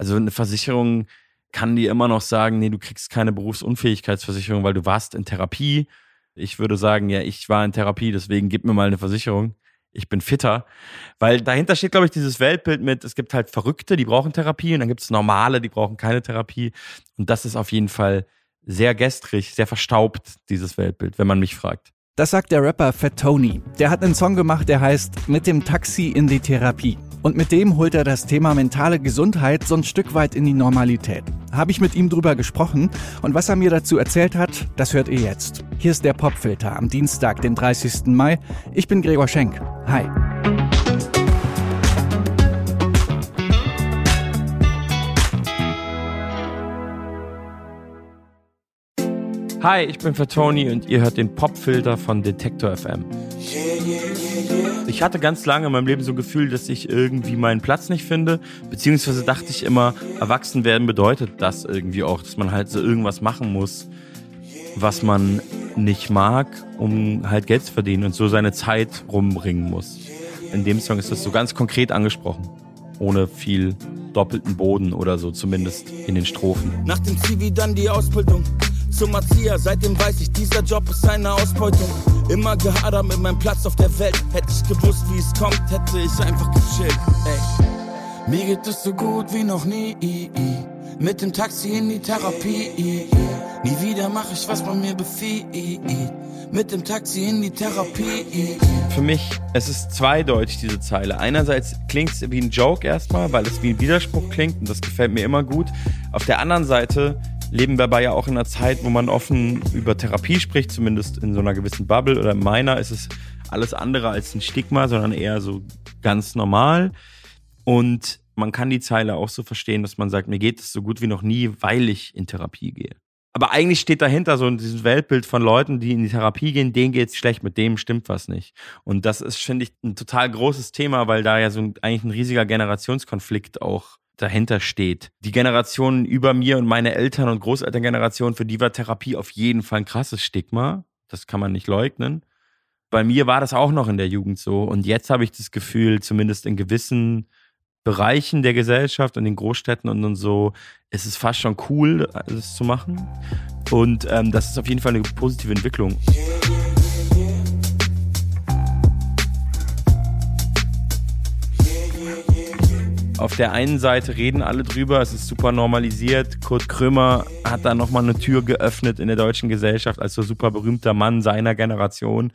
Also eine Versicherung kann dir immer noch sagen, nee, du kriegst keine Berufsunfähigkeitsversicherung, weil du warst in Therapie. Ich würde sagen, ja, ich war in Therapie, deswegen gib mir mal eine Versicherung. Ich bin fitter. Weil dahinter steht, glaube ich, dieses Weltbild mit, es gibt halt Verrückte, die brauchen Therapie und dann gibt es Normale, die brauchen keine Therapie. Und das ist auf jeden Fall sehr gestrig, sehr verstaubt, dieses Weltbild, wenn man mich fragt. Das sagt der Rapper Fat Tony. Der hat einen Song gemacht, der heißt Mit dem Taxi in die Therapie. Und mit dem holt er das Thema mentale Gesundheit so ein Stück weit in die Normalität. Habe ich mit ihm drüber gesprochen und was er mir dazu erzählt hat, das hört ihr jetzt. Hier ist der Popfilter am Dienstag, den 30. Mai. Ich bin Gregor Schenk. Hi. Hi, ich bin Fatoni und ihr hört den Popfilter von Detektor FM. Ich hatte ganz lange in meinem Leben so ein Gefühl, dass ich irgendwie meinen Platz nicht finde, beziehungsweise dachte ich immer, erwachsen werden bedeutet das irgendwie auch, dass man halt so irgendwas machen muss, was man nicht mag, um halt Geld zu verdienen und so seine Zeit rumbringen muss. In dem Song ist das so ganz konkret angesprochen, ohne viel doppelten Boden oder so, zumindest in den Strophen. Nach dem Zivi dann die Ausbildung zum Erzieher. Seitdem weiß ich, dieser Job ist eine Ausbeutung. Immer gehadert mit meinem Platz auf der Welt. Hätte ich gewusst, wie es kommt, hätte ich einfach gechillt. Ey. Mir geht es so gut wie noch nie. Mit dem Taxi in die Therapie. Nie wieder mache ich, was man mir befiehlt. Mit dem Taxi in die Therapie. Für mich, es ist zweideutig, diese Zeile. Einerseits klingt es wie ein Joke erstmal, weil es wie ein Widerspruch klingt und das gefällt mir immer gut. Auf der anderen Seite leben wir aber ja auch in einer Zeit, wo man offen über Therapie spricht, zumindest in so einer gewissen Bubble oder in meiner ist es alles andere als ein Stigma, sondern eher so ganz normal. Und man kann die Zeile auch so verstehen, dass man sagt, mir geht es so gut wie noch nie, weil ich in Therapie gehe. Aber eigentlich steht dahinter so dieses Weltbild von Leuten, die in die Therapie gehen, denen geht's schlecht, mit dem stimmt was nicht. Und das ist, finde ich, ein total großes Thema, weil da ja so ein, eigentlich ein riesiger Generationskonflikt auch dahinter steht. Die Generation über mir und meine Eltern und Großelterngeneration, für die war Therapie auf jeden Fall ein krasses Stigma. Das kann man nicht leugnen. Bei mir war das auch noch in der Jugend so. Und jetzt habe ich das Gefühl, zumindest in gewissen Bereichen der Gesellschaft und in Großstädten und, so, ist es fast schon cool, das zu machen. Und ähm, das ist auf jeden Fall eine positive Entwicklung. Auf der einen Seite reden alle drüber, es ist super normalisiert. Kurt Krömer hat da nochmal eine Tür geöffnet in der deutschen Gesellschaft als so super berühmter Mann seiner Generation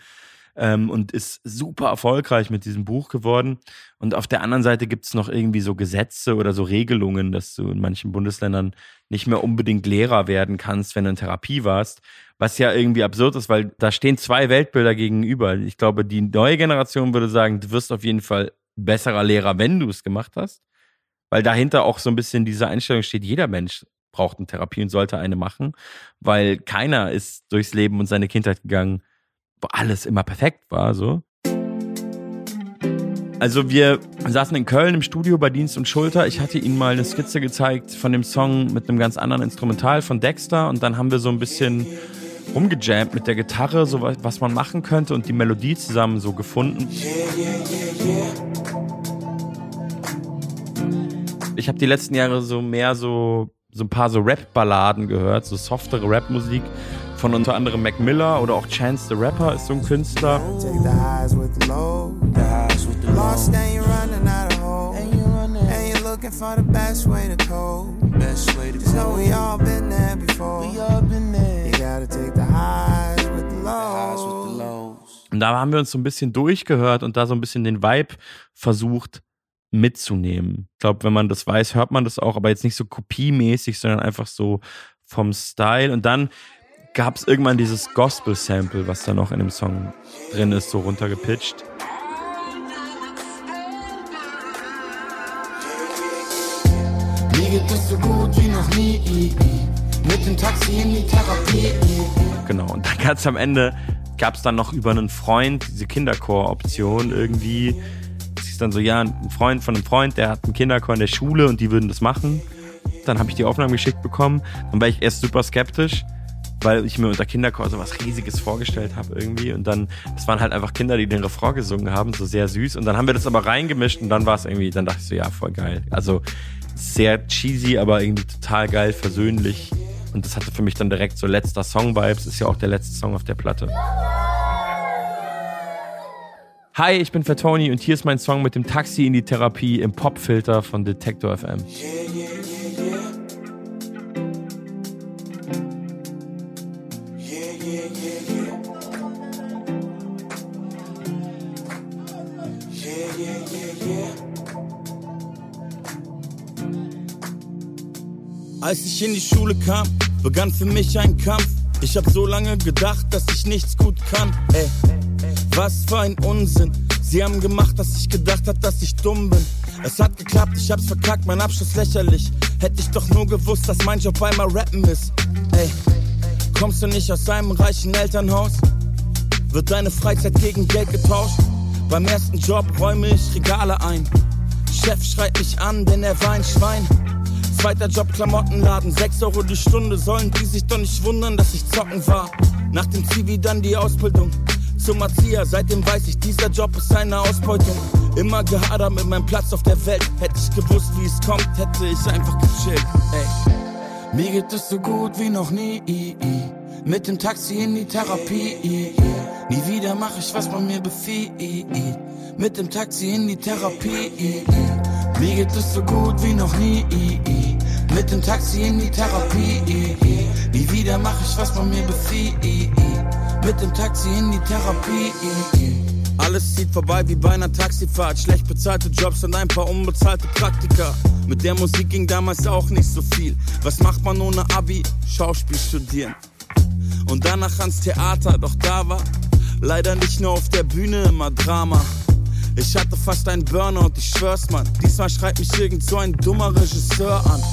ähm, und ist super erfolgreich mit diesem Buch geworden. Und auf der anderen Seite gibt es noch irgendwie so Gesetze oder so Regelungen, dass du in manchen Bundesländern nicht mehr unbedingt Lehrer werden kannst, wenn du in Therapie warst. Was ja irgendwie absurd ist, weil da stehen zwei Weltbilder gegenüber. Ich glaube, die neue Generation würde sagen, du wirst auf jeden Fall besserer Lehrer, wenn du es gemacht hast weil dahinter auch so ein bisschen diese Einstellung steht, jeder Mensch braucht eine Therapie und sollte eine machen, weil keiner ist durchs Leben und seine Kindheit gegangen, wo alles immer perfekt war, so. Also wir saßen in Köln im Studio bei Dienst und Schulter. Ich hatte ihnen mal eine Skizze gezeigt von dem Song mit einem ganz anderen Instrumental von Dexter und dann haben wir so ein bisschen rumgejammt mit der Gitarre, so was man machen könnte und die Melodie zusammen so gefunden. Yeah, yeah, yeah, ich habe die letzten Jahre so mehr so, so ein paar so Rap-Balladen gehört, so softere Rap-Musik von unter anderem Mac Miller oder auch Chance the Rapper ist so ein Künstler. Und da haben wir uns so ein bisschen durchgehört und da so ein bisschen den Vibe versucht mitzunehmen. Ich glaube, wenn man das weiß, hört man das auch, aber jetzt nicht so kopiemäßig, sondern einfach so vom Style. Und dann gab es irgendwann dieses Gospel-Sample, was da noch in dem Song drin ist, so runtergepitcht. Mir geht es so gut wie noch nie. Mit dem Taxi in die Therapie. Genau, und dann ganz am Ende gab es dann noch über einen Freund diese Kinderchor-Option irgendwie hieß dann so, ja, ein Freund von einem Freund, der hat einen Kinderchor in der Schule und die würden das machen. Dann habe ich die Aufnahmen geschickt bekommen. Dann war ich erst super skeptisch, weil ich mir unter Kinderchor so was Riesiges vorgestellt habe irgendwie. Und dann, das waren halt einfach Kinder, die den Refrain gesungen haben, so sehr süß. Und dann haben wir das aber reingemischt und dann war es irgendwie, dann dachte ich so, ja, voll geil. Also sehr cheesy, aber irgendwie total geil, versöhnlich. Und das hatte für mich dann direkt so letzter Song-Vibes. Ist ja auch der letzte Song auf der Platte. Hi, ich bin Fatoni und hier ist mein Song mit dem Taxi in die Therapie im Popfilter von Detector FM. Yeah, yeah. Als ich in die Schule kam, begann für mich ein Kampf. Ich hab so lange gedacht, dass ich nichts gut kann. Ey, was für ein Unsinn. Sie haben gemacht, dass ich gedacht hab, dass ich dumm bin. Es hat geklappt, ich hab's verkackt, mein Abschluss lächerlich. Hätte ich doch nur gewusst, dass mein Job einmal rappen ist. Ey, kommst du nicht aus einem reichen Elternhaus? Wird deine Freizeit gegen Geld getauscht? Beim ersten Job räume ich Regale ein. Chef schreit mich an, denn er war ein Schwein. Zweiter Job, Klamottenladen, 6 Euro die Stunde. Sollen die sich doch nicht wundern, dass ich zocken war. Nach dem Zivi dann die Ausbildung zum Erzieher. Seitdem weiß ich, dieser Job ist eine Ausbeutung. Immer gehadert mit meinem Platz auf der Welt. Hätte ich gewusst, wie es kommt, hätte ich einfach gechillt. Ey. Mir geht es so gut wie noch nie. Mit dem Taxi in die Therapie. Nie wieder mach ich, was man mir befiehlt. Mit dem Taxi in die Therapie. Mir geht es so gut wie noch nie. Mit dem Taxi in die Therapie. Nie wieder mach ich, was man mir befiehlt. Mit dem Taxi in die Therapie. Alles zieht vorbei wie bei einer Taxifahrt. Schlecht bezahlte Jobs und ein paar unbezahlte Praktika. Mit der Musik ging damals auch nicht so viel. Was macht man ohne Abi? Schauspiel studieren. Und danach ans Theater, doch da war leider nicht nur auf der Bühne immer Drama. Ich hatte fast einen Burnout, ich schwör's man. Diesmal schreit mich irgend so ein dummer Regisseur an.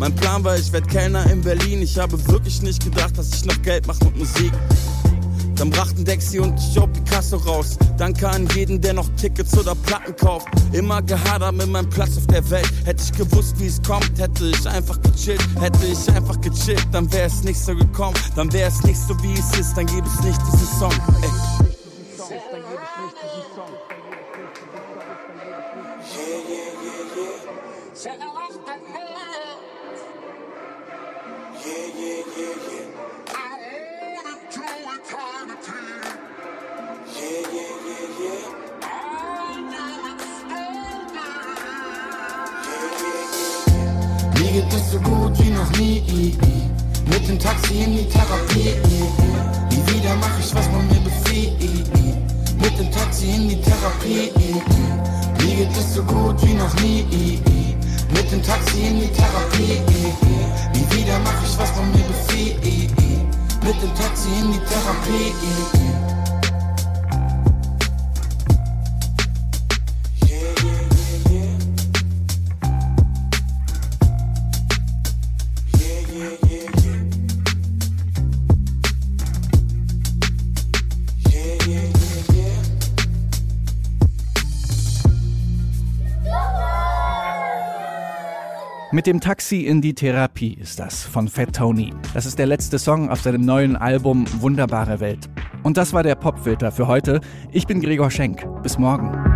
Mein Plan war, ich werd Kellner in Berlin. Ich habe wirklich nicht gedacht, dass ich noch Geld mache mit Musik. Dann brachten Dexy und ich auch Picasso raus. Danke an jeden, der noch Tickets oder Platten kauft. Immer gehadert mit meinem Platz auf der Welt. Hätte ich gewusst, wie es kommt, hätte ich einfach gechillt. Hätte ich einfach gechillt, dann wäre es nicht so gekommen. Dann wäre es nicht so, wie es ist, dann gäbe es nicht diesen Song. Ey. Mir geht es so gut wie noch nie. Mit dem Taxi in die Therapie. Nie wieder mach ich, was man mir befiehlt. Mit dem Taxi in die Therapie. Mir geht es so gut wie noch nie. Mit dem Taxi in die Therapie. Nie wieder mach ich, was man mir befiehlt. Mit dem Taxi in die Therapie. Mit dem Taxi in die Therapie ist das von Fat Tony. Das ist der letzte Song auf seinem neuen Album Wunderbare Welt. Und das war der Popfilter für heute. Ich bin Gregor Schenk. Bis morgen.